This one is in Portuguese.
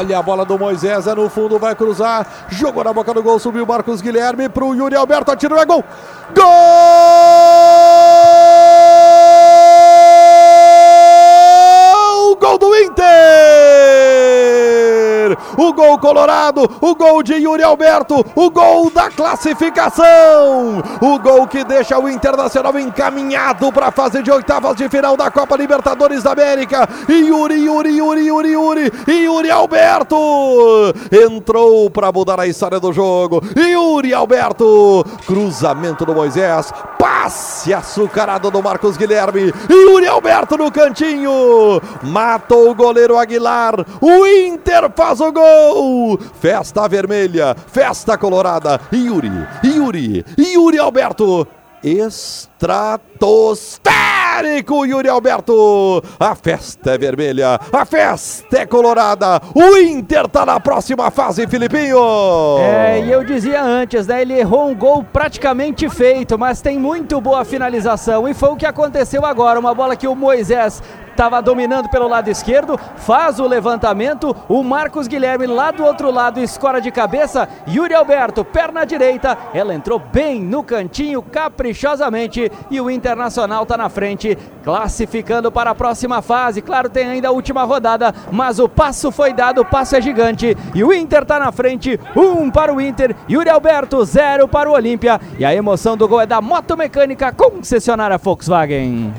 Olha a bola do Moisés, é no fundo, vai cruzar. Jogou na boca do gol, subiu Marcos Guilherme pro Yuri Alberto, atirou, é gol! Gol! O gol colorado, o gol de Yuri Alberto, o gol da classificação! O gol que deixa o Internacional encaminhado para a fase de oitavas de final da Copa Libertadores da América. Yuri, Yuri, Yuri, Yuri, Yuri, Yuri Alberto entrou para mudar a história do jogo. Yuri Alberto, cruzamento do Moisés, passe açucarado do Marcos Guilherme. Yuri Alberto no cantinho, matou o goleiro Aguilar. O Inter faz o gol. Festa vermelha, festa colorada. Yuri, Yuri, Yuri Alberto estratosférico, Yuri Alberto. A festa é vermelha, a festa é colorada. O Inter tá na próxima fase, Filipinho. É, e eu dizia antes, né? Ele errou um gol praticamente feito, mas tem muito boa finalização. E foi o que aconteceu agora. Uma bola que o Moisés estava dominando pelo lado esquerdo, faz o levantamento, o Marcos Guilherme lá do outro lado escora de cabeça, Yuri Alberto, perna direita, ela entrou bem no cantinho, caprichosamente, e o Internacional está na frente, classificando para a próxima fase. Claro, tem ainda a última rodada, mas o passo foi dado, o passo é gigante, e o Inter está na frente, um para o Inter, Yuri Alberto, zero para o Olímpia, e a emoção do gol é da Moto Mecânica concessionária Volkswagen.